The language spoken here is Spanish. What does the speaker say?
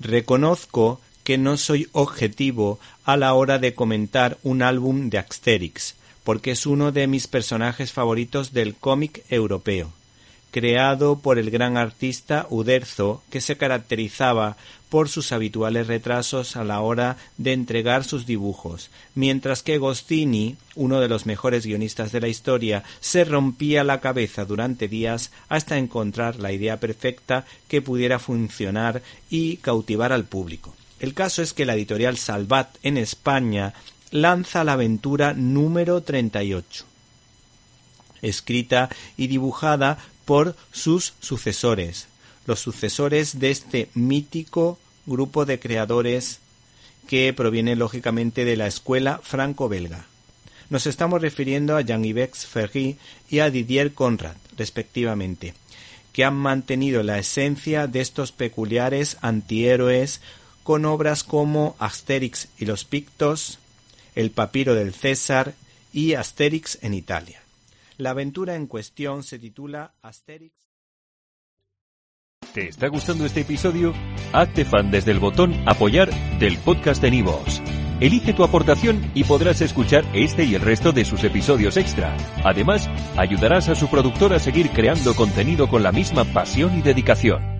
Reconozco que no soy objetivo a la hora de comentar un álbum de Asterix, porque es uno de mis personajes favoritos del cómic europeo creado por el gran artista Uderzo, que se caracterizaba por sus habituales retrasos a la hora de entregar sus dibujos, mientras que Gostini, uno de los mejores guionistas de la historia, se rompía la cabeza durante días hasta encontrar la idea perfecta que pudiera funcionar y cautivar al público. El caso es que la editorial Salvat en España lanza la aventura número 38 escrita y dibujada por sus sucesores, los sucesores de este mítico grupo de creadores que proviene lógicamente de la escuela franco-belga. Nos estamos refiriendo a Jean-Yves Ferry y a Didier Conrad, respectivamente, que han mantenido la esencia de estos peculiares antihéroes con obras como Asterix y los Pictos, El papiro del César y Asterix en Italia. La aventura en cuestión se titula Asterix. ¿Te está gustando este episodio? Hazte fan desde el botón Apoyar del podcast de Nivos. Elige tu aportación y podrás escuchar este y el resto de sus episodios extra. Además, ayudarás a su productor a seguir creando contenido con la misma pasión y dedicación.